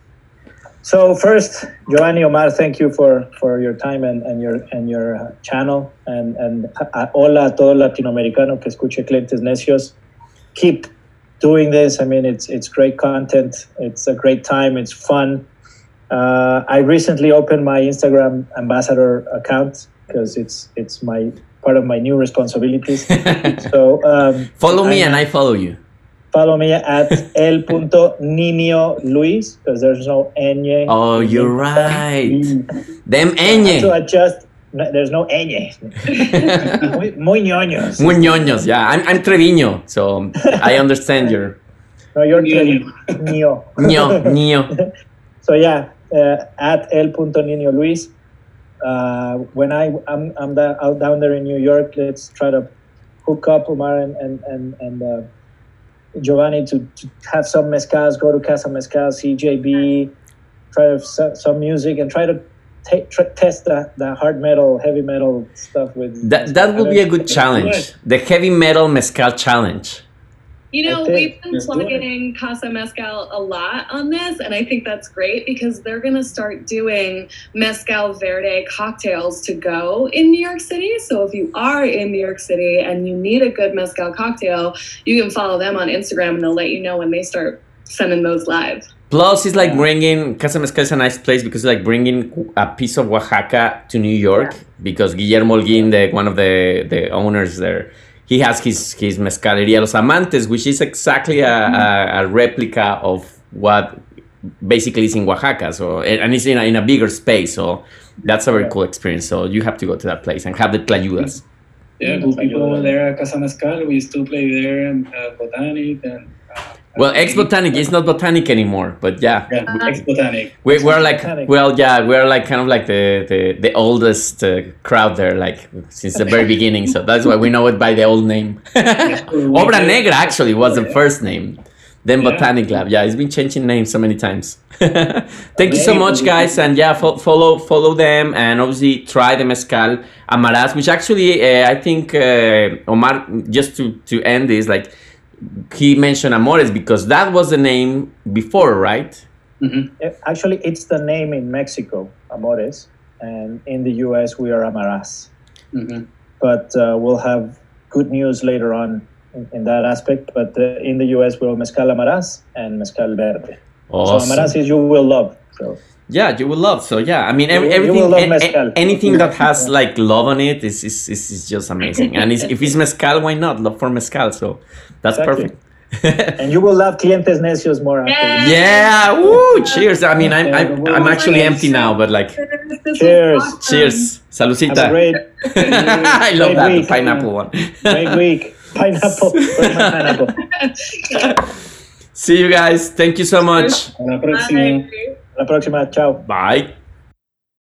So first, Giovanni Omar, thank you for, for your time and, and your and your uh, channel and and uh, hola a todo latinoamericano que escuche clientes necios. Keep doing this. I mean, it's it's great content. It's a great time. It's fun. Uh, I recently opened my Instagram ambassador account because it's it's my part of my new responsibilities. so um, follow me I'm- and I follow you. Follow me at el punto niño luis because there's no ñ. Oh, you're right. Them To Eñe. adjust, no, there's no ñ. muy, muy ñoños. Muy ñoños. Yeah, I'm, I'm Treviño, so I understand your No, you're Ñoño. niño. ño, ño. So yeah, uh, at el punto niño luis. Uh, when I I'm I'm da- out down there in New York, let's try to hook up Omar and and and, and uh, Giovanni to, to have some mezcals, go to Casa Mezcal, CJB, try some, some music and try to ta- tr- test the, the hard metal, heavy metal stuff with. That that would be a good challenge. The heavy metal mezcal challenge. You know, we've been Let's do it. plugging Casa Mezcal a lot on this, and I think that's great because they're going to start doing Mezcal Verde cocktails to go in New York City. So if you are in New York City and you need a good Mezcal cocktail, you can follow them on Instagram and they'll let you know when they start sending those live. Plus, it's like Yeah. bringing Casa Mezcal is a nice place because it's like bringing a piece of Oaxaca to New York because Guillermo Holguín, the one of the the owners there, he has his his mezcaleria Los Amantes, which is exactly a, a, a replica of what basically is in Oaxaca. So and it's in a, in a bigger space. So that's a very cool experience. So you have to go to that place and have the tlayudas. Yeah, cool people over there at Casa Mezcal. We used to play there and uh, Botanic and. Well, ex botanic is not botanic anymore, but yeah. Yeah, ex Botanic. We, we're like, Botanic. well, yeah, we're like kind of like the the, the oldest uh, crowd there, like since the very beginning. So that's why we know it by the old name. Obra Negra actually was the first name. Then Yeah. Botanic Lab. Yeah, it's been changing names so many times. Thank you so much, guys, and yeah, fo- follow follow them, and obviously try the mezcal amaras, which actually uh, I think uh, Omar. Just to to end this, like he mentioned Amores because that was the name before, right? Mhm. Eh, Actually, it's the name in Mexico, Amores, and in the US, we are Amaras. Mhm. But uh, we'll have good news later on in, in that aspect. But uh, in the US, we'll Mezcal Amaras and Mezcal Verde. Awesome. So Amaras is you will love. So Yeah, you will love. So yeah, I mean, every, You- you everything, a- a- anything that has like love on it is is, is, is just amazing. And it's, if it's mezcal, why not? Love for mezcal. So that's Exactly. perfect. and you will love Clientes Necios more after Yeah. this. yeah, woo! Cheers. I mean, I'm I'm, I'm actually empty now, but like, Cheers. awesome. cheers, Have a great, I love great that the week. pineapple one. great week. Pineapple. Pineapple? See you guys. Thank you so much. la próxima. Chao. Bye.